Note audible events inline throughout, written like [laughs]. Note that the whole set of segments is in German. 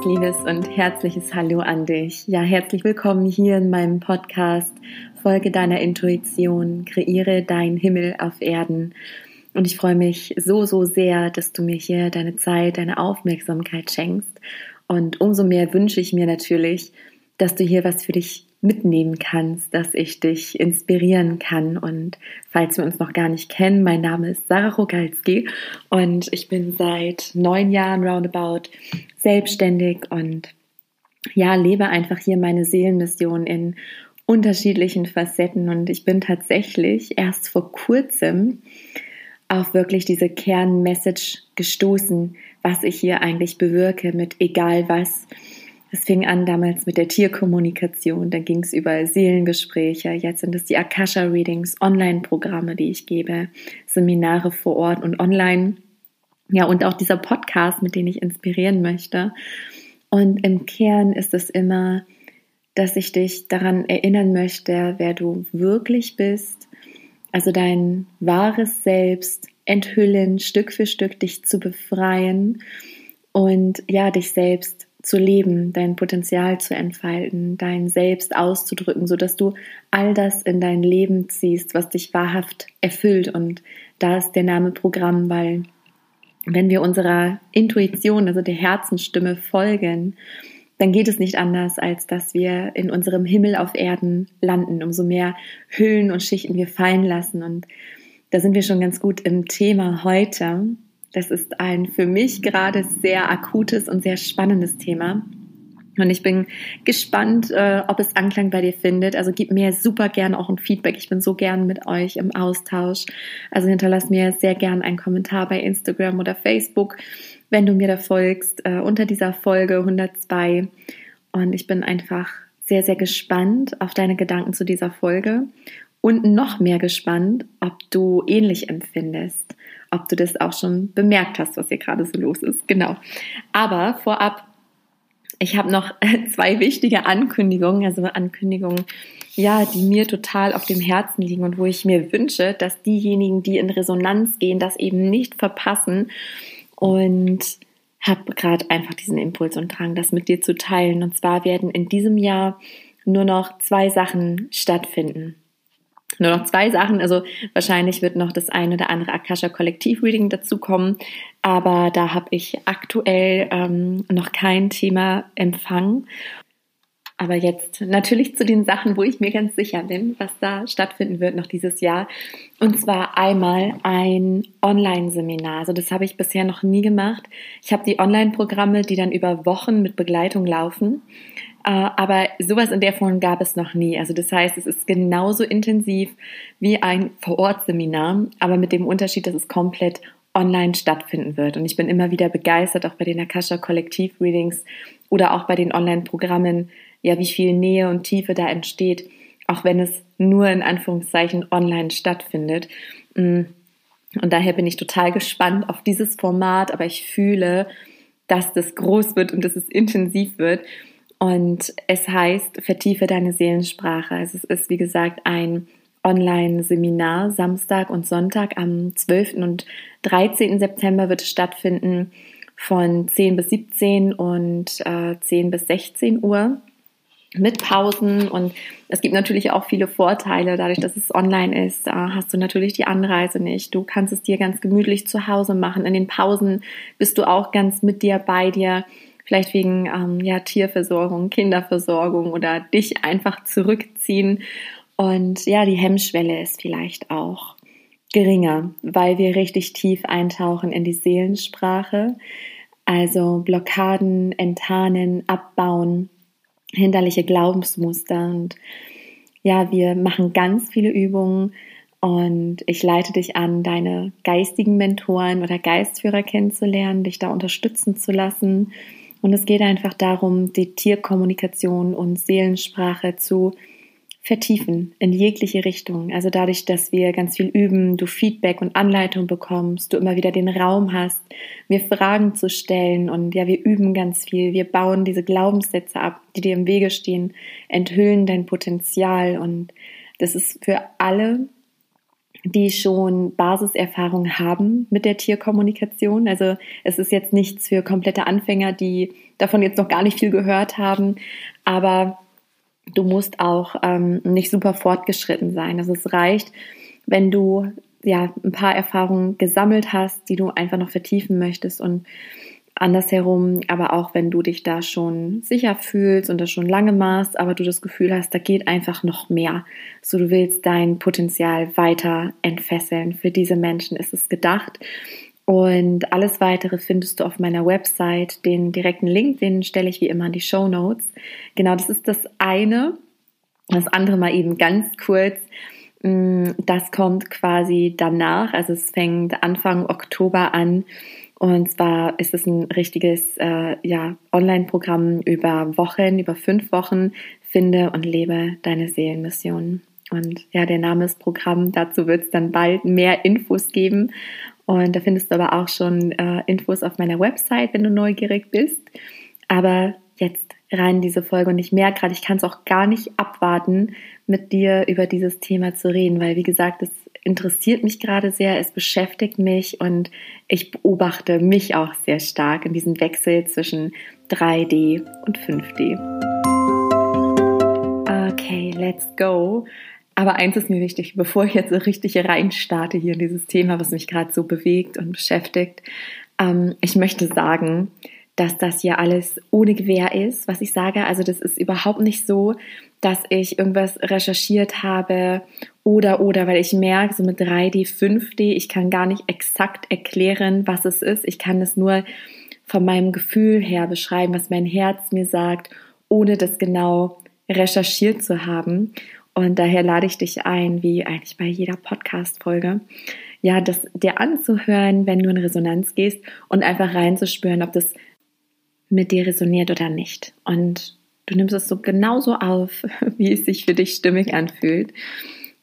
ganz liebes und herzliches Hallo an dich. Ja, herzlich willkommen hier in meinem Podcast. Folge deiner Intuition, kreiere deinen Himmel auf Erden. Und ich freue mich so, so sehr, dass du mir hier deine Zeit, deine Aufmerksamkeit schenkst. Und umso mehr wünsche ich mir natürlich, dass du hier was für dich mitnehmen kannst, dass ich dich inspirieren kann. Und falls wir uns noch gar nicht kennen, mein Name ist Sarah Rogalski und ich bin seit neun Jahren roundabout selbstständig und ja, lebe einfach hier meine Seelenmission in unterschiedlichen Facetten und ich bin tatsächlich erst vor kurzem auf wirklich diese Kernmessage gestoßen, was ich hier eigentlich bewirke mit egal was. Es fing an damals mit der Tierkommunikation, dann ging es über Seelengespräche, jetzt sind es die Akasha-Readings, Online-Programme, die ich gebe, Seminare vor Ort und online. Ja, und auch dieser Podcast, mit dem ich inspirieren möchte. Und im Kern ist es immer, dass ich dich daran erinnern möchte, wer du wirklich bist, also dein wahres Selbst enthüllen, Stück für Stück dich zu befreien und ja, dich selbst zu leben, dein Potenzial zu entfalten, dein Selbst auszudrücken, so dass du all das in dein Leben ziehst, was dich wahrhaft erfüllt. Und da ist der Name Programm, weil wenn wir unserer Intuition, also der Herzensstimme folgen, dann geht es nicht anders, als dass wir in unserem Himmel auf Erden landen. Umso mehr Hüllen und Schichten wir fallen lassen. Und da sind wir schon ganz gut im Thema heute. Das ist ein für mich gerade sehr akutes und sehr spannendes Thema. Und ich bin gespannt, äh, ob es Anklang bei dir findet. Also gib mir super gerne auch ein Feedback. Ich bin so gern mit euch im Austausch. Also hinterlass mir sehr gern einen Kommentar bei Instagram oder Facebook, wenn du mir da folgst, äh, unter dieser Folge 102. Und ich bin einfach sehr, sehr gespannt auf deine Gedanken zu dieser Folge und noch mehr gespannt, ob du ähnlich empfindest ob du das auch schon bemerkt hast, was hier gerade so los ist. Genau. Aber vorab, ich habe noch [laughs] zwei wichtige Ankündigungen, also Ankündigungen, ja, die mir total auf dem Herzen liegen und wo ich mir wünsche, dass diejenigen, die in Resonanz gehen, das eben nicht verpassen und habe gerade einfach diesen Impuls und Drang, das mit dir zu teilen. Und zwar werden in diesem Jahr nur noch zwei Sachen stattfinden nur noch zwei Sachen. Also wahrscheinlich wird noch das ein oder andere Akasha Kollektiv Reading dazukommen. Aber da habe ich aktuell ähm, noch kein Thema empfangen. Aber jetzt natürlich zu den Sachen, wo ich mir ganz sicher bin, was da stattfinden wird noch dieses Jahr. Und zwar einmal ein Online-Seminar. Also das habe ich bisher noch nie gemacht. Ich habe die Online-Programme, die dann über Wochen mit Begleitung laufen. Äh, aber sowas in der Form gab es noch nie. Also das heißt, es ist genauso intensiv wie ein Vor-Ort-Seminar, aber mit dem Unterschied, dass es komplett online stattfinden wird. Und ich bin immer wieder begeistert, auch bei den Akasha Kollektiv-Readings oder auch bei den Online-Programmen, ja, wie viel Nähe und Tiefe da entsteht, auch wenn es nur in Anführungszeichen online stattfindet. Mm. Und daher bin ich total gespannt auf dieses Format, aber ich fühle, dass das groß wird und dass es intensiv wird. Und es heißt, vertiefe deine Seelensprache. Also es ist, wie gesagt, ein Online-Seminar Samstag und Sonntag am 12. und 13. September wird es stattfinden von 10 bis 17 und äh, 10 bis 16 Uhr mit Pausen und es gibt natürlich auch viele Vorteile. Dadurch, dass es online ist, äh, hast du natürlich die Anreise nicht. Du kannst es dir ganz gemütlich zu Hause machen. In den Pausen bist du auch ganz mit dir bei dir vielleicht wegen ähm, ja, Tierversorgung, Kinderversorgung oder dich einfach zurückziehen. Und ja, die Hemmschwelle ist vielleicht auch geringer, weil wir richtig tief eintauchen in die Seelensprache. Also Blockaden, enttarnen, abbauen, hinderliche Glaubensmuster. Und ja, wir machen ganz viele Übungen und ich leite dich an, deine geistigen Mentoren oder Geistführer kennenzulernen, dich da unterstützen zu lassen und es geht einfach darum, die Tierkommunikation und Seelensprache zu vertiefen in jegliche Richtung. Also dadurch, dass wir ganz viel üben, du Feedback und Anleitung bekommst, du immer wieder den Raum hast, mir Fragen zu stellen und ja, wir üben ganz viel. Wir bauen diese Glaubenssätze ab, die dir im Wege stehen, enthüllen dein Potenzial und das ist für alle die schon Basiserfahrung haben mit der Tierkommunikation. Also es ist jetzt nichts für komplette Anfänger, die davon jetzt noch gar nicht viel gehört haben, aber du musst auch ähm, nicht super fortgeschritten sein. Also es reicht, wenn du ja ein paar Erfahrungen gesammelt hast, die du einfach noch vertiefen möchtest und andersherum, aber auch wenn du dich da schon sicher fühlst und das schon lange machst, aber du das Gefühl hast, da geht einfach noch mehr. So du willst dein Potenzial weiter entfesseln. Für diese Menschen ist es gedacht. Und alles weitere findest du auf meiner Website. Den direkten Link, den stelle ich wie immer in die Show Notes. Genau, das ist das eine. Das andere mal eben ganz kurz. Mm, das kommt quasi danach. Also es fängt Anfang Oktober an. Und zwar ist es ein richtiges äh, ja, Online-Programm über Wochen, über fünf Wochen. Finde und lebe deine Seelenmission. Und ja, der Name ist Programm. Dazu wird es dann bald mehr Infos geben. Und da findest du aber auch schon äh, Infos auf meiner Website, wenn du neugierig bist. Aber jetzt rein in diese Folge und ich merke gerade, ich kann es auch gar nicht abwarten, mit dir über dieses Thema zu reden, weil wie gesagt, es interessiert mich gerade sehr, es beschäftigt mich und ich beobachte mich auch sehr stark in diesem Wechsel zwischen 3D und 5D. Okay, let's go. Aber eins ist mir wichtig, bevor ich jetzt so richtig reinstarte hier in dieses Thema, was mich gerade so bewegt und beschäftigt. Ähm, ich möchte sagen, dass das hier alles ohne Gewehr ist, was ich sage. Also das ist überhaupt nicht so, dass ich irgendwas recherchiert habe oder oder, weil ich merke, so mit 3D, 5D, ich kann gar nicht exakt erklären, was es ist. Ich kann es nur von meinem Gefühl her beschreiben, was mein Herz mir sagt, ohne das genau recherchiert zu haben. Und daher lade ich dich ein, wie eigentlich bei jeder Podcast-Folge, ja, das dir anzuhören, wenn du in Resonanz gehst und einfach reinzuspüren, ob das mit dir resoniert oder nicht. Und du nimmst es so genauso auf, [laughs] wie es sich für dich stimmig anfühlt.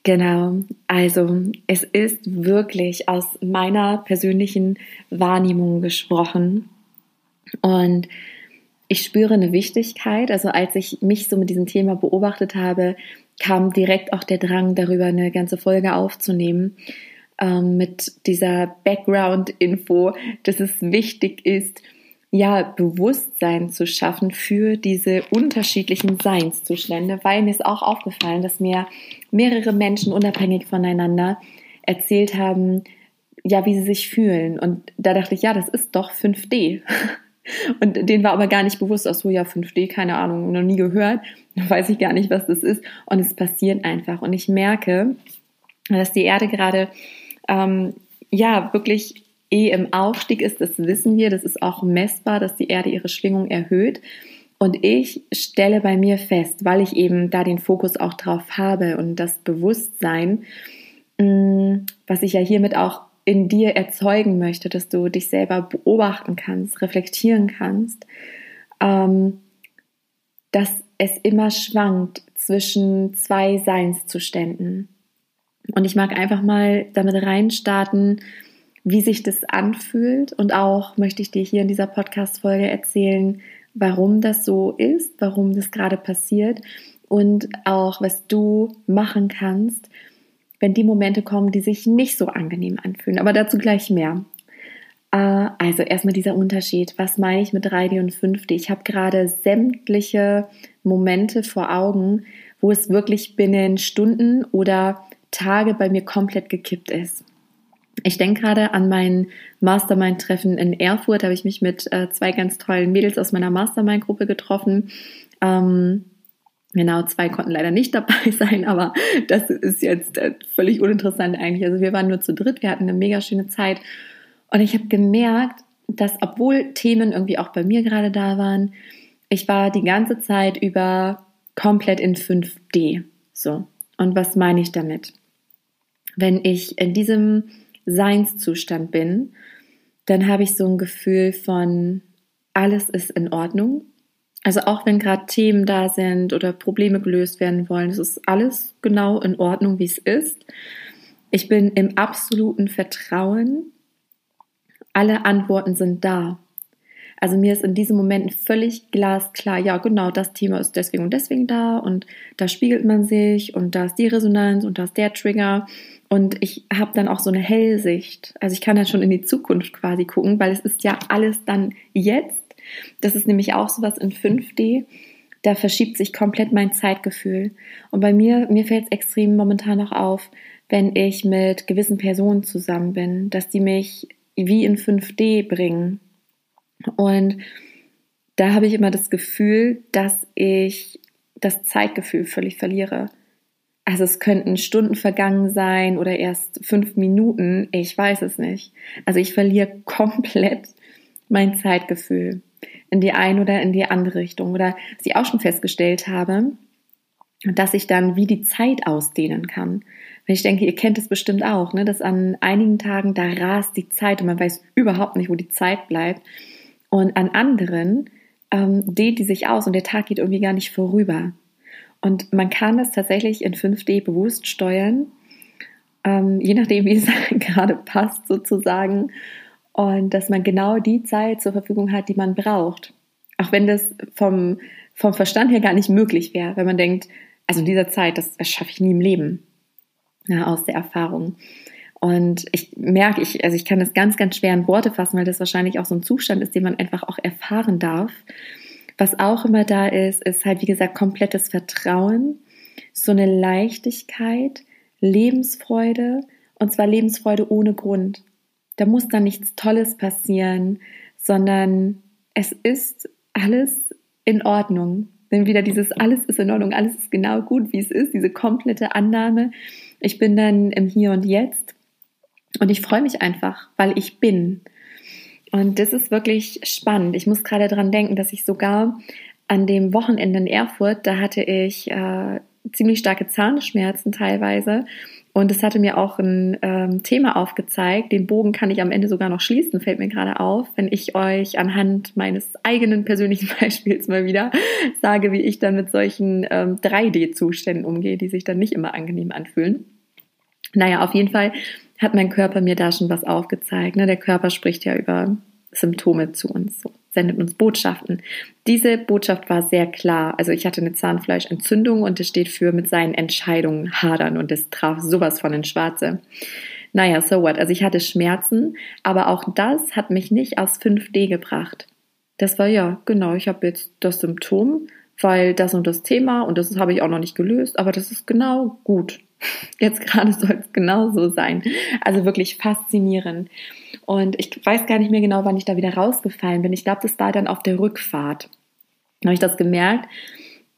Genau, also es ist wirklich aus meiner persönlichen Wahrnehmung gesprochen und ich spüre eine Wichtigkeit. Also als ich mich so mit diesem Thema beobachtet habe, kam direkt auch der Drang, darüber eine ganze Folge aufzunehmen, ähm, mit dieser Background-Info, dass es wichtig ist, ja, Bewusstsein zu schaffen für diese unterschiedlichen Seinszustände, weil mir ist auch aufgefallen, dass mir mehrere Menschen unabhängig voneinander erzählt haben, ja, wie sie sich fühlen. Und da dachte ich, ja, das ist doch 5D. [laughs] Und denen war aber gar nicht bewusst, ach so, ja, 5D, keine Ahnung, noch nie gehört, [laughs] weiß ich gar nicht, was das ist. Und es passiert einfach. Und ich merke, dass die Erde gerade, ähm, ja, wirklich eh im Aufstieg ist, das wissen wir, das ist auch messbar, dass die Erde ihre Schwingung erhöht. Und ich stelle bei mir fest, weil ich eben da den Fokus auch drauf habe und das Bewusstsein, mm, was ich ja hiermit auch in dir erzeugen möchte, dass du dich selber beobachten kannst, reflektieren kannst, ähm, dass es immer schwankt zwischen zwei Seinszuständen. Und ich mag einfach mal damit reinstarten, wie sich das anfühlt. Und auch möchte ich dir hier in dieser Podcast-Folge erzählen, warum das so ist, warum das gerade passiert und auch, was du machen kannst, wenn die Momente kommen, die sich nicht so angenehm anfühlen. Aber dazu gleich mehr. Äh, also erstmal dieser Unterschied. Was meine ich mit 3D und 5D? Ich habe gerade sämtliche Momente vor Augen, wo es wirklich binnen Stunden oder Tage bei mir komplett gekippt ist. Ich denke gerade an mein Mastermind-Treffen in Erfurt. Da habe ich mich mit äh, zwei ganz tollen Mädels aus meiner Mastermind-Gruppe getroffen. Ähm, genau, zwei konnten leider nicht dabei [laughs] sein, aber das ist jetzt äh, völlig uninteressant eigentlich. Also wir waren nur zu dritt, wir hatten eine mega schöne Zeit. Und ich habe gemerkt, dass obwohl Themen irgendwie auch bei mir gerade da waren, ich war die ganze Zeit über komplett in 5D. So. Und was meine ich damit? Wenn ich in diesem Seinszustand bin, dann habe ich so ein Gefühl von, alles ist in Ordnung. Also auch wenn gerade Themen da sind oder Probleme gelöst werden wollen, es ist alles genau in Ordnung, wie es ist. Ich bin im absoluten Vertrauen. Alle Antworten sind da. Also mir ist in diesem Moment völlig glasklar, ja genau, das Thema ist deswegen und deswegen da und da spiegelt man sich und da ist die Resonanz und da ist der Trigger und ich habe dann auch so eine Hellsicht. Also ich kann dann schon in die Zukunft quasi gucken, weil es ist ja alles dann jetzt. Das ist nämlich auch sowas in 5D. Da verschiebt sich komplett mein Zeitgefühl. Und bei mir, mir fällt es extrem momentan auch auf, wenn ich mit gewissen Personen zusammen bin, dass die mich wie in 5D bringen. Und da habe ich immer das Gefühl, dass ich das Zeitgefühl völlig verliere. Also es könnten Stunden vergangen sein oder erst fünf Minuten, ich weiß es nicht. Also ich verliere komplett mein Zeitgefühl in die eine oder in die andere Richtung. Oder ich auch schon festgestellt habe, dass ich dann wie die Zeit ausdehnen kann. Ich denke, ihr kennt es bestimmt auch, ne, dass an einigen Tagen da rast die Zeit und man weiß überhaupt nicht, wo die Zeit bleibt. Und an anderen ähm, dehnt die sich aus und der Tag geht irgendwie gar nicht vorüber. Und man kann das tatsächlich in 5D bewusst steuern, ähm, je nachdem, wie es [laughs] gerade passt sozusagen. Und dass man genau die Zeit zur Verfügung hat, die man braucht. Auch wenn das vom, vom Verstand her gar nicht möglich wäre, wenn man denkt, also in dieser Zeit, das, das schaffe ich nie im Leben. Ja, aus der Erfahrung. Und ich merke, ich, also ich kann das ganz, ganz schwer in Worte fassen, weil das wahrscheinlich auch so ein Zustand ist, den man einfach auch erfahren darf. Was auch immer da ist, ist halt, wie gesagt, komplettes Vertrauen, so eine Leichtigkeit, Lebensfreude und zwar Lebensfreude ohne Grund. Da muss dann nichts Tolles passieren, sondern es ist alles in Ordnung. Wenn wieder dieses alles ist in Ordnung, alles ist genau gut, wie es ist, diese komplette Annahme. Ich bin dann im Hier und Jetzt und ich freue mich einfach, weil ich bin. Und das ist wirklich spannend. Ich muss gerade daran denken, dass ich sogar an dem Wochenende in Erfurt, da hatte ich äh, ziemlich starke Zahnschmerzen teilweise. Und es hatte mir auch ein ähm, Thema aufgezeigt. Den Bogen kann ich am Ende sogar noch schließen, fällt mir gerade auf, wenn ich euch anhand meines eigenen persönlichen [laughs] Beispiels mal wieder sage, wie ich dann mit solchen ähm, 3D-Zuständen umgehe, die sich dann nicht immer angenehm anfühlen. Naja, auf jeden Fall hat mein Körper mir da schon was aufgezeigt. Ne? Der Körper spricht ja über Symptome zu uns, so, sendet uns Botschaften. Diese Botschaft war sehr klar. Also ich hatte eine Zahnfleischentzündung und es steht für mit seinen Entscheidungen hadern und es traf sowas von ins Schwarze. Naja, so what. Also ich hatte Schmerzen, aber auch das hat mich nicht aus 5D gebracht. Das war ja, genau, ich habe jetzt das Symptom, weil das und das Thema und das habe ich auch noch nicht gelöst, aber das ist genau gut. [laughs] Jetzt gerade soll es genau so sein. Also wirklich faszinierend. Und ich weiß gar nicht mehr genau, wann ich da wieder rausgefallen bin. Ich glaube, das war dann auf der Rückfahrt. Da habe ich das gemerkt.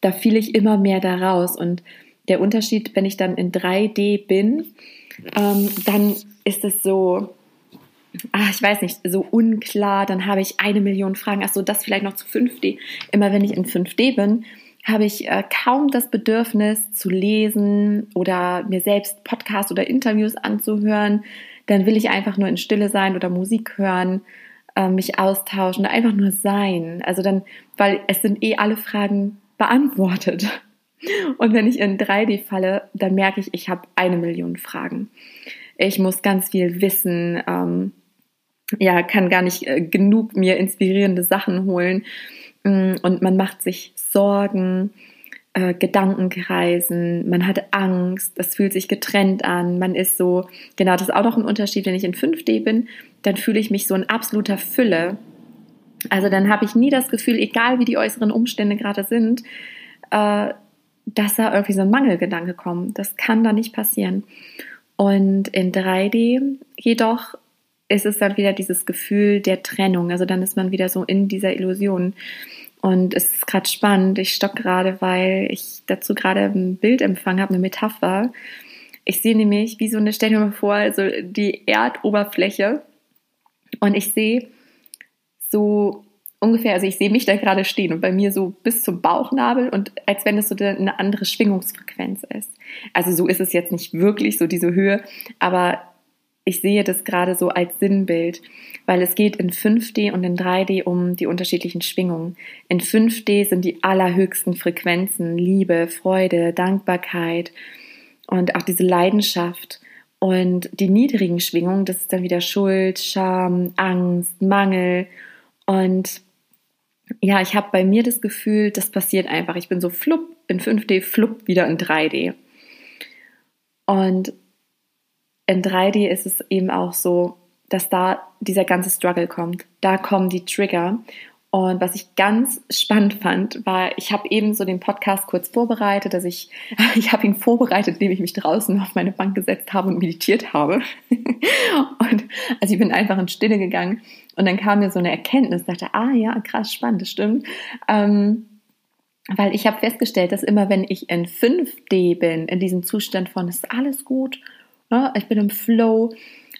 Da fiel ich immer mehr da raus. Und der Unterschied, wenn ich dann in 3D bin, ähm, dann ist es so, ach, ich weiß nicht, so unklar. Dann habe ich eine Million Fragen. Ach so, das vielleicht noch zu 5D. Immer wenn ich in 5D bin, habe ich äh, kaum das Bedürfnis zu lesen oder mir selbst Podcasts oder Interviews anzuhören. Dann will ich einfach nur in Stille sein oder Musik hören, äh, mich austauschen, einfach nur sein. Also dann, weil es sind eh alle Fragen beantwortet. Und wenn ich in 3D falle, dann merke ich, ich habe eine Million Fragen. Ich muss ganz viel wissen, ähm, ja, kann gar nicht äh, genug mir inspirierende Sachen holen. Mm, und man macht sich Sorgen, äh, Gedanken kreisen, man hat Angst, das fühlt sich getrennt an, man ist so, genau, das ist auch noch ein Unterschied, wenn ich in 5D bin, dann fühle ich mich so in absoluter Fülle. Also dann habe ich nie das Gefühl, egal wie die äußeren Umstände gerade sind, äh, dass da irgendwie so ein Mangelgedanke kommt. Das kann da nicht passieren. Und in 3D jedoch ist es dann wieder dieses Gefühl der Trennung. Also dann ist man wieder so in dieser Illusion. Und es ist gerade spannend. Ich stock gerade, weil ich dazu gerade ein Bild empfangen habe, eine Metapher. Ich sehe nämlich wie so eine, stell dir mal vor, also die Erdoberfläche. Und ich sehe so ungefähr, also ich sehe mich da gerade stehen und bei mir so bis zum Bauchnabel und als wenn es so eine andere Schwingungsfrequenz ist. Also so ist es jetzt nicht wirklich so diese Höhe, aber ich sehe das gerade so als Sinnbild, weil es geht in 5D und in 3D um die unterschiedlichen Schwingungen. In 5D sind die allerhöchsten Frequenzen Liebe, Freude, Dankbarkeit und auch diese Leidenschaft. Und die niedrigen Schwingungen, das ist dann wieder Schuld, Scham, Angst, Mangel. Und ja, ich habe bei mir das Gefühl, das passiert einfach. Ich bin so flupp in 5D, flupp wieder in 3D. Und in 3D ist es eben auch so, dass da dieser ganze Struggle kommt. Da kommen die Trigger. Und was ich ganz spannend fand, war, ich habe eben so den Podcast kurz vorbereitet, dass ich, [laughs] ich habe ihn vorbereitet, indem ich mich draußen auf meine Bank gesetzt habe und meditiert habe. [laughs] und also ich bin einfach in Stille gegangen und dann kam mir so eine Erkenntnis, dachte, ah ja, krass, spannend, das stimmt. Ähm, weil ich habe festgestellt, dass immer wenn ich in 5D bin, in diesem Zustand von, ist alles gut, ne, ich bin im Flow,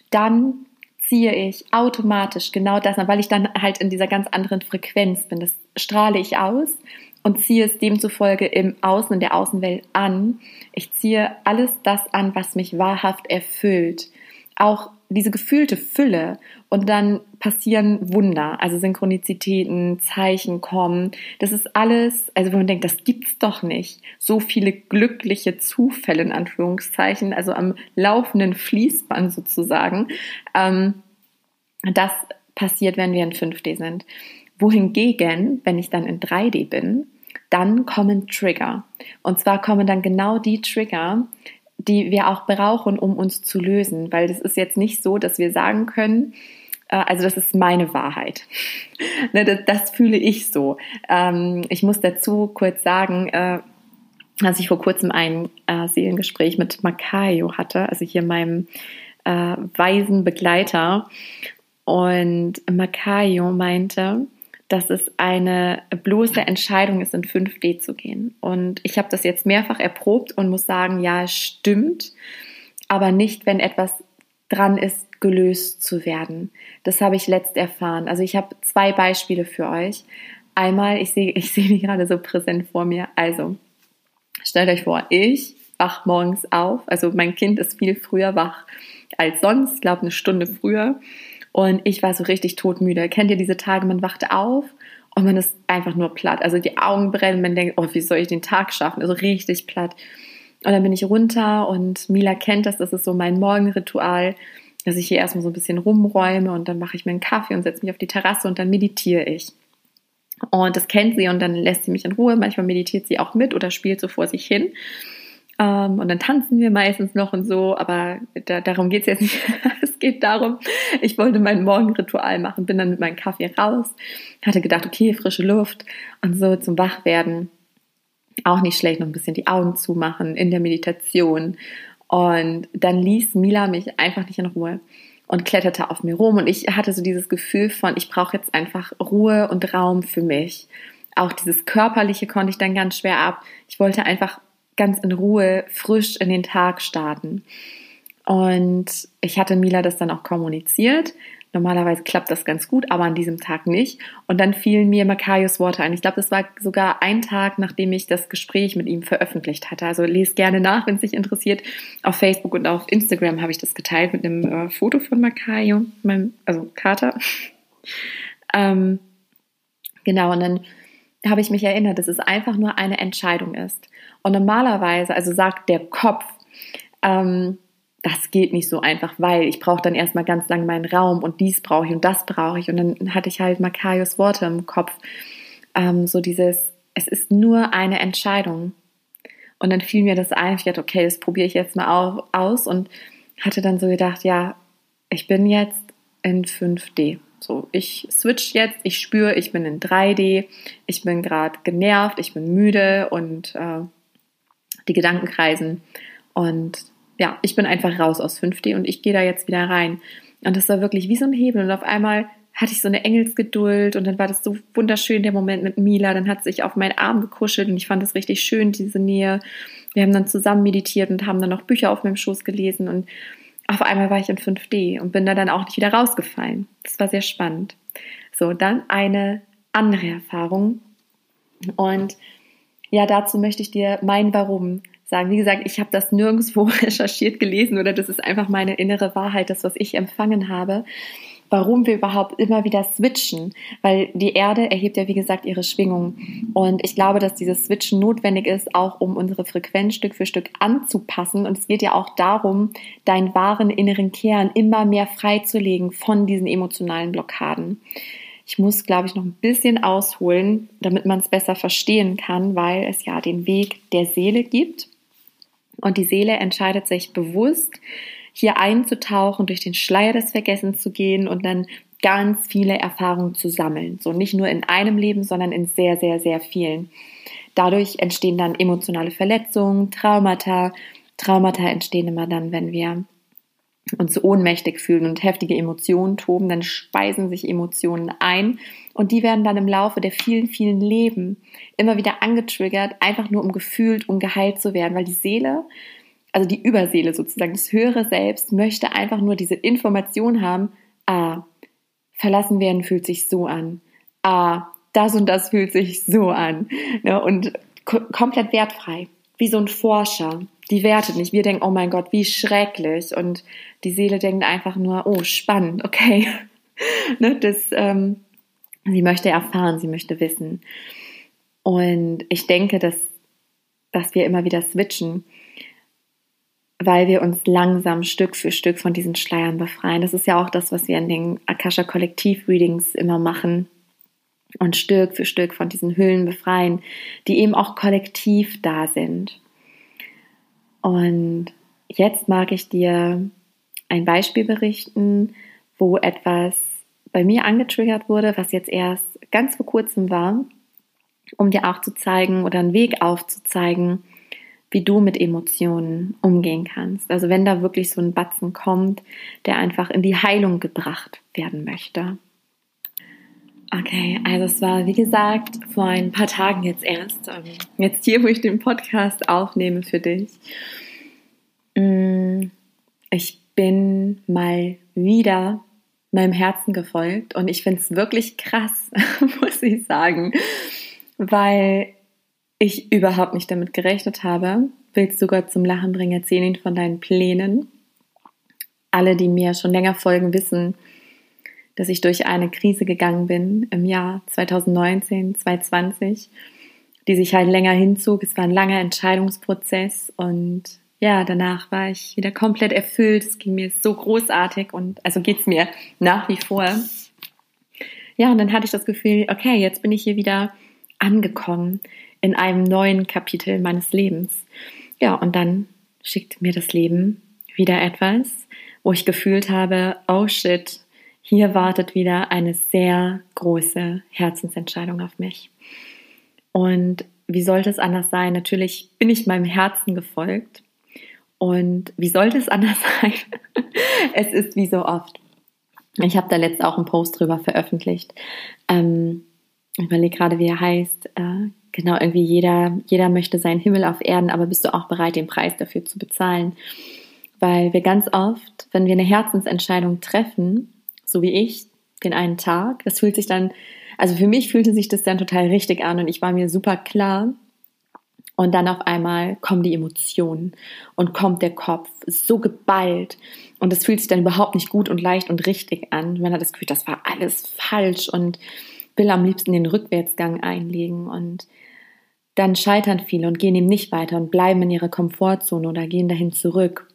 dann ziehe ich automatisch genau das an, weil ich dann halt in dieser ganz anderen Frequenz bin. Das strahle ich aus und ziehe es demzufolge im Außen, in der Außenwelt an. Ich ziehe alles das an, was mich wahrhaft erfüllt. Auch diese gefühlte Fülle und dann passieren Wunder, also Synchronizitäten, Zeichen kommen. Das ist alles, also wenn man denkt, das gibt's doch nicht. So viele glückliche Zufälle in Anführungszeichen, also am laufenden Fließband sozusagen. Ähm, das passiert, wenn wir in 5D sind. Wohingegen, wenn ich dann in 3D bin, dann kommen Trigger. Und zwar kommen dann genau die Trigger, die wir auch brauchen, um uns zu lösen. Weil das ist jetzt nicht so, dass wir sagen können, äh, also das ist meine Wahrheit. [laughs] Ne, das, fühle ich so. Ähm, ich muss dazu kurz sagen, äh, dass ich vor kurzem ein äh, Seelengespräch mit Makayo hatte, also hier meinem weisen Begleiter. Und Makayo meinte, dass es eine bloße Entscheidung ist, in 5D zu gehen. Und ich habe das jetzt mehrfach erprobt und muss sagen, ja, es stimmt, aber nicht, wenn etwas dran ist, gelöst zu werden. Das habe ich letzt erfahren. Also ich habe zwei Beispiele für euch. Einmal, ich sehe ich sehe die gerade so präsent vor mir. Also, stellt euch vor, ich wach morgens auf. Also mein Kind ist viel früher wach als sonst, ich glaube eine Stunde früher. Und ich war so richtig todmüde. Kennt ihr diese Tage, man wachte auf und man ist einfach nur platt. Also die Augen brennen, man denkt, oh, wie soll ich den Tag schaffen? Also richtig platt. Und dann bin ich runter und Mila kennt das, das ist so mein Morgenritual, dass ich hier erstmal so ein bisschen rumräume und dann mache ich mir einen Kaffee und setze mich auf die Terrasse und dann meditiere ich. Und das kennt sie und dann lässt sie mich in Ruhe. Manchmal meditiert sie auch mit oder spielt so vor sich hin. Ähm, und dann tanzen wir meistens noch und so, aber da, darum geht's jetzt nicht. [laughs] es geht darum, ich wollte mein Morgenritual machen, bin dann mit meinem Kaffee raus, hatte gedacht, okay, frische Luft und so zum Wachwerden. Auch nicht schlecht, noch ein bisschen die Augen zumachen in der Meditation. Und dann ließ Mila mich einfach nicht in Ruhe und kletterte auf mir rum. Und ich hatte so dieses Gefühl von, ich brauche jetzt einfach Ruhe und Raum für mich. Auch dieses Körperliche konnte ich dann ganz schwer ab. Ich wollte einfach ganz in Ruhe, frisch in den Tag starten. Und ich hatte Mila das dann auch kommuniziert. Normalerweise klappt das ganz gut, aber an diesem Tag nicht. Und dann fielen mir Makarios Worte ein. Ich glaube, das war sogar ein Tag, nachdem ich das Gespräch mit ihm veröffentlicht hatte. Also lest gerne nach, wenn es dich interessiert. Auf Facebook und auf Instagram habe ich das geteilt mit einem äh, Foto von Makayo, meinem, also Kater. [laughs] ähm, genau, und dann habe ich mich erinnert, dass es einfach nur eine Entscheidung ist. Und normalerweise, also sagt der Kopf, ähm, das geht nicht so einfach, weil ich brauche dann erstmal ganz lang meinen Raum und dies brauche ich und das brauche ich. Und dann hatte ich halt Makarios Worte im Kopf. Ähm, so dieses, es ist nur eine Entscheidung. Und dann fiel mir das ein, ich dachte, okay, das probiere ich jetzt mal aus und hatte dann so gedacht, ja, ich bin jetzt in 5D. So, ich switch jetzt, ich spüre, ich bin in 3D, ich bin gerade genervt, ich bin müde und äh, die Gedanken kreisen. Und ja, ich bin einfach raus aus 5D und ich gehe da jetzt wieder rein. Und das war wirklich wie so ein Hebel. Und auf einmal hatte ich so eine Engelsgeduld und dann war das so wunderschön, der Moment mit Mila. Dann hat sie sich auf meinen Arm gekuschelt und ich fand das richtig schön, diese Nähe. Wir haben dann zusammen meditiert und haben dann noch Bücher auf meinem Schoß gelesen und auf einmal war ich in 5D und bin da dann auch nicht wieder rausgefallen. Das war sehr spannend. So, dann eine andere Erfahrung. Und ja, dazu möchte ich dir mein Warum sagen. Wie gesagt, ich habe das nirgendwo [laughs] recherchiert gelesen oder das ist einfach meine innere Wahrheit, das, was ich empfangen habe warum wir überhaupt immer wieder switchen, weil die Erde erhebt ja wie gesagt ihre Schwingung und ich glaube, dass dieses Switchen notwendig ist, auch um unsere Frequenz Stück für Stück anzupassen und es geht ja auch darum, deinen wahren inneren Kern immer mehr freizulegen von diesen emotionalen Blockaden. Ich muss, glaube ich, noch ein bisschen ausholen, damit man es besser verstehen kann, weil es ja den Weg der Seele gibt. Und die Seele entscheidet sich bewusst, hier einzutauchen, durch den Schleier des Vergessens zu gehen und dann ganz viele Erfahrungen zu sammeln. So nicht nur in einem Leben, sondern in sehr, sehr, sehr vielen. Dadurch entstehen dann emotionale Verletzungen, Traumata. Traumata entstehen immer dann, wenn wir uns ohnmächtig fühlen und heftige Emotionen toben, dann speisen sich Emotionen ein und die werden dann im Laufe der vielen, vielen Leben immer wieder angetriggert, einfach nur um gefühlt, um geheilt zu werden, weil die Seele, also die Überseele sozusagen, das höhere Selbst möchte einfach nur diese Information haben, ah, verlassen werden fühlt sich so an, ah, das und das fühlt sich so an. Ne? und komplett wertfrei, wie so ein Forscher. Die wertet nicht. Wir denken, oh mein Gott, wie schrecklich. Und die Seele denkt einfach nur, oh, spannend, okay. [laughs] ne? das, ähm, sie möchte erfahren, sie möchte wissen. Und ich denke, dass, dass wir immer wieder switchen, weil wir uns langsam Stück für Stück von diesen Schleiern befreien. Das ist ja auch das, was wir in den Akasha Kollektiv Readings immer machen und Stück für Stück von diesen Hüllen befreien, die eben auch kollektiv da sind. Und jetzt mag ich dir ein Beispiel berichten, wo etwas bei mir angetriggert wurde, was jetzt erst ganz vor kurzem war, um dir auch zu zeigen oder einen Weg aufzuzeigen, wie du mit Emotionen umgehen kannst. Also wenn da wirklich so ein Batzen kommt, der einfach in die Heilung gebracht werden möchte. Okay, also es war wie gesagt vor ein paar Tagen jetzt erst, ähm, jetzt hier, wo ich den Podcast aufnehme für dich. Mm, ich bin mal wieder meinem Herzen gefolgt und ich finde es wirklich krass, [laughs] muss ich sagen, weil ich überhaupt nicht damit gerechnet habe. Willst du Gott zum Lachen bringen, erzähl ihn von deinen Plänen. Alle, die mir schon länger folgen, wissen, dass ich durch eine Krise gegangen bin im Jahr 2019, 2020, die sich halt länger hinzog. Es war ein langer Entscheidungsprozess und ja, danach war ich wieder komplett erfüllt. Es ging mir so großartig und also geht es mir nach wie vor. Ja, und dann hatte ich das Gefühl, okay, jetzt bin ich hier wieder angekommen in einem neuen Kapitel meines Lebens. Ja, und dann schickt mir das Leben wieder etwas, wo ich gefühlt habe, oh shit, hier wartet wieder eine sehr große Herzensentscheidung auf mich. Und wie sollte es anders sein? Natürlich bin ich meinem Herzen gefolgt. Und wie sollte es [laughs] anders sein? es ist wie so oft. Ich habe da letzt auch einen Post drüber veröffentlicht. Ähm, ich überlege gerade, wie er heißt. Äh, genau, irgendwie jeder, jeder möchte seinen Himmel auf Erden, aber bist du auch bereit, den Preis dafür zu bezahlen? Weil wir ganz oft, wenn wir eine Herzensentscheidung treffen, so wie ich, den einen Tag. Das fühlt sich dann, also für mich fühlte sich das dann total richtig an und ich war mir super klar. Und dann auf einmal kommen die Emotionen und kommt der Kopf so geballt und es fühlt sich dann überhaupt nicht gut und leicht und richtig an. Man hat das Gefühl, das war alles falsch und will am liebsten den Rückwärtsgang einlegen und dann scheitern viele und gehen eben nicht weiter und bleiben in ihrer Komfortzone oder gehen dahin zurück.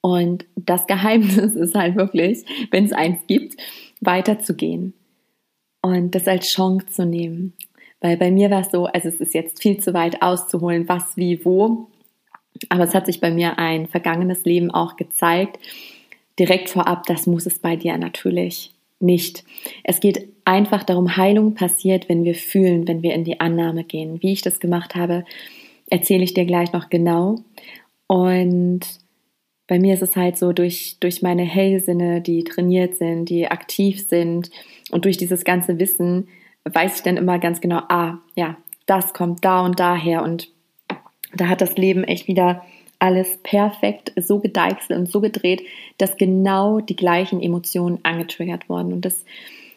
Und das Geheimnis [laughs] ist halt wirklich, wenn es eins gibt, weiterzugehen und das als Chance zu nehmen. Weil bei mir war es so, also es ist jetzt viel zu weit auszuholen, was, wie, wo. Aber es hat sich bei mir ein vergangenes Leben auch gezeigt. Direkt vorab, das muss es bei dir natürlich nicht. Es geht einfach darum, Heilung passiert, wenn wir fühlen, wenn wir in die Annahme gehen. Wie ich das gemacht habe, erzähle ich dir gleich noch genau. Und bei mir ist es halt so durch, durch meine Hellsinne, die trainiert sind, die aktiv sind und durch dieses ganze Wissen weiß ich dann immer ganz genau, ah, ja, das kommt da und daher und da hat das Leben echt wieder alles perfekt so gedeichselt und so gedreht, dass genau die gleichen Emotionen angetriggert wurden. Und das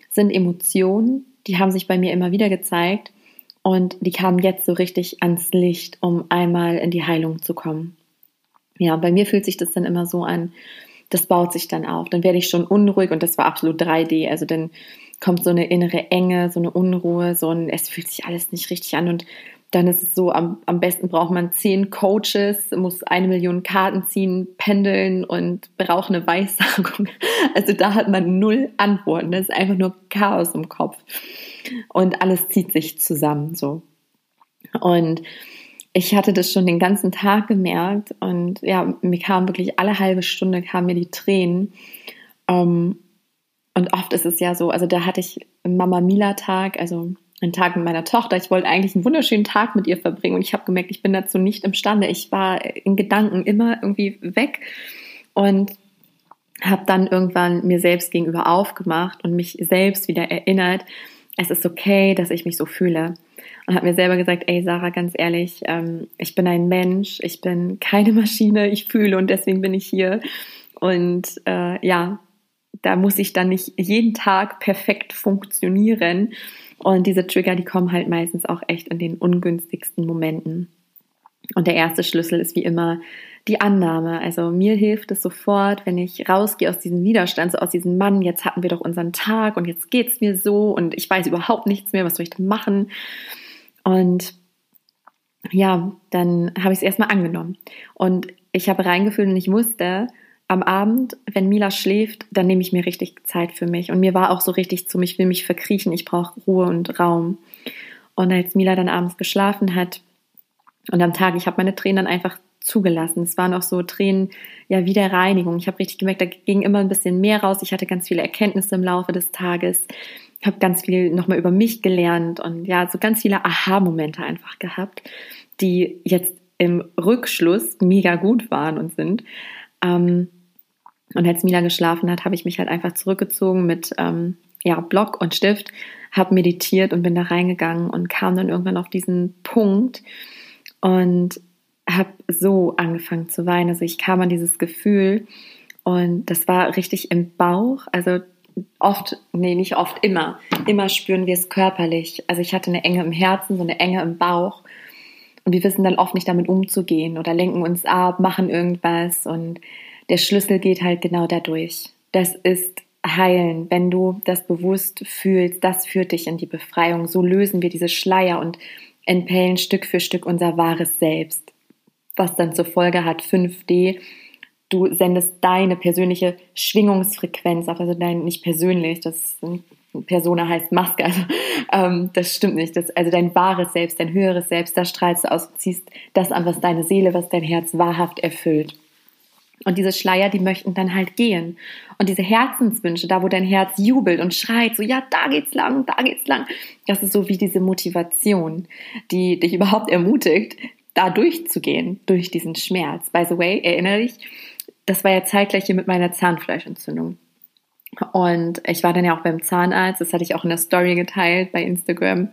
sind Emotionen, die haben sich bei mir immer wieder gezeigt und die kamen jetzt so richtig ans Licht, um einmal in die Heilung zu kommen ja, bei mir fühlt sich das dann immer so an, das baut sich dann auf. Dann werde ich schon unruhig und das war absolut 3D. Also dann kommt so eine innere Enge, so eine Unruhe, so ein, es fühlt sich alles nicht richtig an und dann ist es so, am, am besten braucht man zehn Coaches, muss eine Million Karten ziehen, pendeln und braucht eine Weissagung. [laughs] Also da hat man null Antworten. Das ist einfach nur Chaos im Kopf. Und alles zieht sich zusammen so. Und ich hatte das schon den ganzen Tag gemerkt und ja, mir kam wirklich alle halbe Stunde kamen mir die Tränen. Ähm, und oft ist es ja so, also da hatte ich Mama Mila Tag, also einen Tag mit meiner Tochter. Ich wollte eigentlich einen wunderschönen Tag mit ihr verbringen und ich habe gemerkt, ich bin dazu nicht imstande. Ich war in Gedanken immer irgendwie weg und habe dann irgendwann mir selbst gegenüber aufgemacht und mich selbst wieder erinnert, es ist okay, dass ich mich so fühle. Und habe mir selber gesagt, ey Sarah, ganz ehrlich, ähm, ich bin ein Mensch, ich bin keine Maschine, ich fühle und deswegen bin ich hier. Und äh, ja, da muss ich dann nicht jeden Tag perfekt funktionieren. Und diese Trigger, die kommen halt meistens auch echt in den ungünstigsten Momenten. Und der erste Schlüssel ist wie immer die Annahme. Also mir hilft es sofort, wenn ich rausgehe aus diesem Widerstand, so aus diesem Mann, jetzt hatten wir doch unseren Tag und jetzt geht's mir so und ich weiß überhaupt nichts mehr, was soll ich denn machen? Und ja, dann habe ich es erstmal angenommen. Und ich habe reingefühlt und ich wusste, am Abend, wenn Mila schläft, dann nehme ich mir richtig Zeit für mich. Und mir war auch so richtig zum, ich will mich verkriechen, ich brauche Ruhe und Raum. Und als Mila dann abends geschlafen hat und am Tag, ich habe meine Tränen dann einfach zugelassen. Es waren auch so Tränen, ja, wie der Reinigung. Ich habe richtig gemerkt, da ging immer ein bisschen mehr raus. Ich hatte ganz viele Erkenntnisse im Laufe des Tages, Ich habe ganz viel nochmal über mich gelernt und ja, so ganz viele Aha-Momente einfach gehabt, die jetzt im Rückschluss mega gut waren und sind. Ähm, und als Mila geschlafen hat, habe ich mich halt einfach zurückgezogen mit ähm, ja, Block und Stift, habe meditiert und bin da reingegangen und kam dann irgendwann auf diesen Punkt und habe so angefangen zu weinen. Also ich kam an dieses Gefühl und das war richtig im Bauch. Also oft, nee, nicht oft, immer. Immer spüren wir es körperlich. Also ich hatte eine Enge im Herzen, so eine Enge im Bauch. Und wir wissen dann oft nicht damit umzugehen oder lenken uns ab, machen irgendwas und der Schlüssel geht halt genau dadurch. Das ist heilen, wenn du das bewusst fühlst, das führt dich in die Befreiung. So lösen wir diese Schleier und entpellen Stück für Stück unser wahres Selbst. Was dann zur Folge hat 5D. Du sendest deine persönliche Schwingungsfrequenz auf, also dein, nicht persönlich, das Persona heißt Maske, also ähm, das stimmt nicht. Das, also dein wahres Selbst, dein höheres Selbst, da strahlst du aus, ziehst das an, was deine Seele, was dein Herz wahrhaft erfüllt. Und diese Schleier, die möchten dann halt gehen. Und diese Herzenswünsche, da wo dein Herz jubelt und schreit, so ja, da geht's lang, da geht's lang, das ist so wie diese Motivation, die dich überhaupt ermutigt, da durchzugehen, durch diesen Schmerz. By the way, erinnere dich, das war ja zeitgleich hier mit meiner Zahnfleischentzündung. Und ich war dann ja auch beim Zahnarzt, das hatte ich auch in der Story geteilt bei Instagram.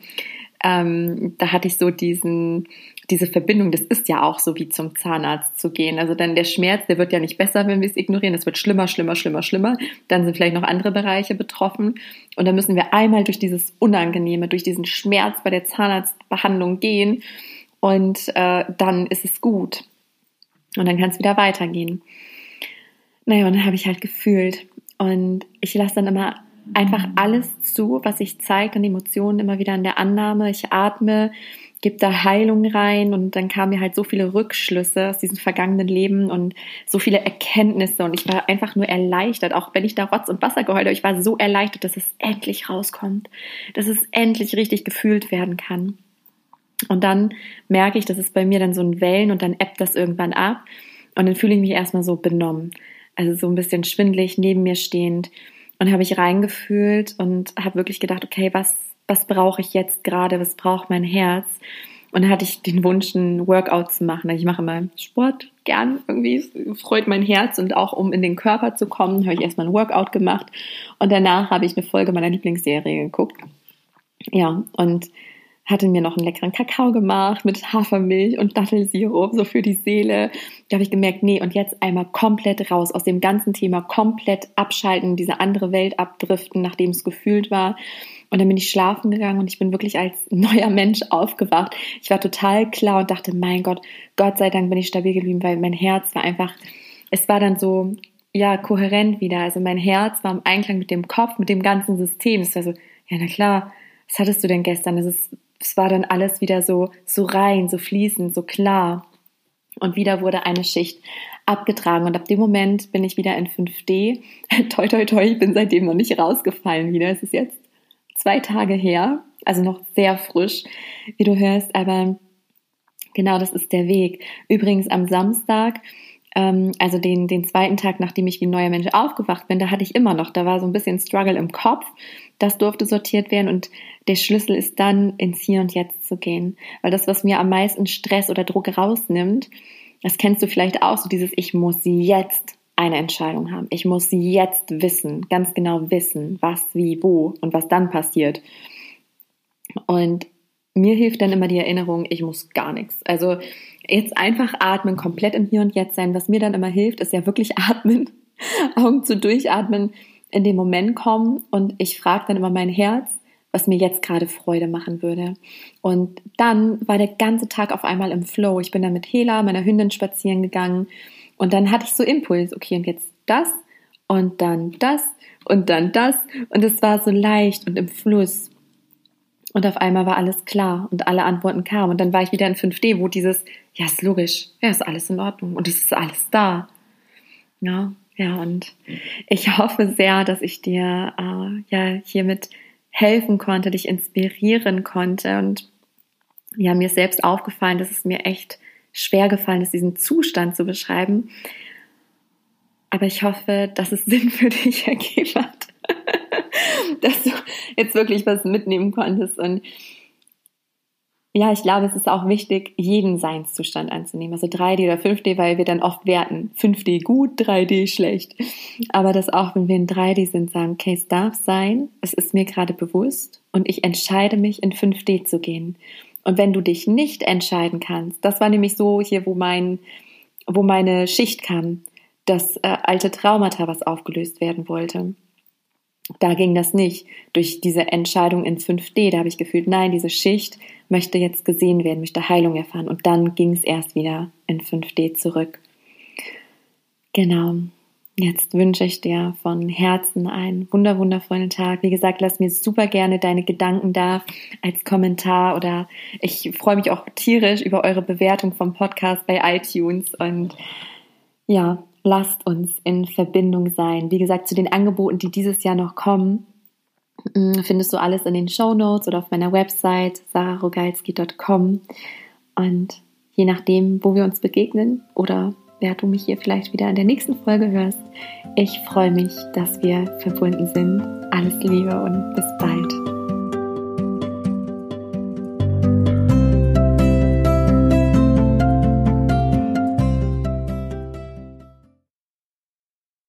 Ähm, da hatte ich so diesen, diese Verbindung, das ist ja auch so wie zum Zahnarzt zu gehen. Also dann der Schmerz, der wird ja nicht besser, wenn wir es ignorieren. Es wird schlimmer, schlimmer, schlimmer, schlimmer. Dann sind vielleicht noch andere Bereiche betroffen. Und dann müssen wir einmal durch dieses Unangenehme, durch diesen Schmerz bei der Zahnarztbehandlung gehen. Und äh, dann ist es gut. Und dann kann es wieder weitergehen. Naja, und dann habe ich halt gefühlt. Und ich lasse dann immer einfach alles zu, was sich zeigt an Emotionen, immer wieder in der Annahme. Ich atme, gibt da Heilung rein und dann kamen mir halt so viele Rückschlüsse aus diesem vergangenen Leben und so viele Erkenntnisse und ich war einfach nur erleichtert, auch wenn ich da Rotz und Wasser geheult habe, ich war so erleichtert, dass es endlich rauskommt, dass es endlich richtig gefühlt werden kann. Und dann merke ich, dass es bei mir dann so ein Wellen und dann ebbt das irgendwann ab und dann fühle ich mich erstmal so benommen, also so ein bisschen schwindlig neben mir stehend und habe ich reingefühlt und habe wirklich gedacht, okay, was was brauche ich jetzt gerade, was braucht mein Herz. Und dann hatte ich den Wunsch, ein Workout zu machen. Ich mache immer Sport gern, irgendwie freut mein Herz und auch um in den Körper zu kommen, habe ich erstmal ein Workout gemacht und danach habe ich eine Folge meiner Lieblingsserie geguckt. Ja, und hatte mir noch einen leckeren Kakao gemacht mit Hafermilch und Dattelsirup, so für die Seele. Da habe ich gemerkt, nee, und jetzt einmal komplett raus aus dem ganzen Thema, komplett abschalten, diese andere Welt abdriften, nachdem es gefühlt war. Und dann bin ich schlafen gegangen und ich bin wirklich als neuer Mensch aufgewacht. Ich war total klar und dachte, mein Gott, Gott sei Dank bin ich stabil geblieben, weil mein Herz war einfach, es war dann so, ja, kohärent wieder. Also mein Herz war im Einklang mit dem Kopf, mit dem ganzen System. Es war so, ja, na klar, was hattest du denn gestern? Es ist es war dann alles wieder so, so rein, so fließend, so klar. Und wieder wurde eine Schicht abgetragen. Und ab dem Moment bin ich wieder in 5D. [laughs] toi, toi, toi, ich bin seitdem noch nicht rausgefallen wieder. Es ist jetzt zwei Tage her, also noch sehr frisch, wie du hörst. Aber genau das ist der Weg. Übrigens am Samstag ähm, also den, den zweiten Tag, nachdem ich wie ein neuer Mensch aufgewacht bin, da hatte ich immer noch, da war so ein bisschen Struggle im Kopf. Das durfte sortiert werden und der Schlüssel ist dann ins Hier und Jetzt zu gehen. Weil das, was mir am meisten Stress oder Druck rausnimmt, das kennst du vielleicht auch, so dieses Ich muss jetzt eine Entscheidung haben. Ich muss jetzt wissen, ganz genau wissen, was, wie, wo und was dann passiert. Und mir hilft dann immer die Erinnerung, ich muss gar nichts. Also jetzt einfach atmen, komplett im Hier und Jetzt sein. Was mir dann immer hilft, ist ja wirklich atmen, [laughs] Augen zu durchatmen, in den Moment kommen und ich frage dann immer mein Herz, was mir jetzt gerade Freude machen würde. Und dann war der ganze Tag auf einmal im Flow. Ich bin dann mit Hela, meiner Hündin, spazieren gegangen und dann hatte ich so Impuls, okay, und jetzt das und dann das und dann das und es war so leicht und im Fluss. Und auf einmal war alles klar und alle Antworten kamen. Und dann war ich wieder in 5D, wo dieses, ja, ist logisch, ja, ist alles in Ordnung und es ist alles da. Ja, ja, und ich hoffe sehr, dass ich dir äh, ja hiermit helfen konnte, dich inspirieren konnte. Und ja, mir ist selbst aufgefallen, dass es mir echt schwer gefallen ist, diesen Zustand zu beschreiben. Aber ich hoffe, dass es [laughs] Sinn für dich ergeben hat. [laughs] dass du jetzt wirklich was mitnehmen konntest. Und ja, ich glaube, es ist auch wichtig, jeden Seinszustand anzunehmen. Also 3D oder 5D, weil wir dann oft werten. 5D gut, 3D schlecht. Aber dass auch, wenn wir in 3D sind, sagen, okay, es darf sein, es ist mir gerade bewusst und ich entscheide mich, in 5D zu gehen. Und wenn du dich nicht entscheiden kannst, das war nämlich so hier, wo mein, wo meine Schicht kam, das äh, alte Traumata, was aufgelöst werden wollte. Da ging das nicht durch diese Entscheidung in 5D. Da habe ich gefühlt, nein, diese Schicht möchte jetzt gesehen werden, möchte Heilung erfahren. Und dann ging es erst wieder in 5D zurück. Genau. Jetzt wünsche ich dir von Herzen einen wunder wundervollen Tag. Wie gesagt, lass mir super gerne deine Gedanken da als Kommentar oder ich freue mich auch tierisch über eure Bewertung vom Podcast bei iTunes und ja, lasst uns in Verbindung sein. Wie gesagt, zu den Angeboten, die dieses Jahr noch kommen, mm, findest du alles in den Show Notes oder auf meiner Website sararogalski.com. Und je nachdem, wo wir uns begegnen oder wer du mich hier vielleicht wieder in der nächsten Folge hörst, ich freue mich, dass wir verbunden sind. Alles Liebe und bis bald.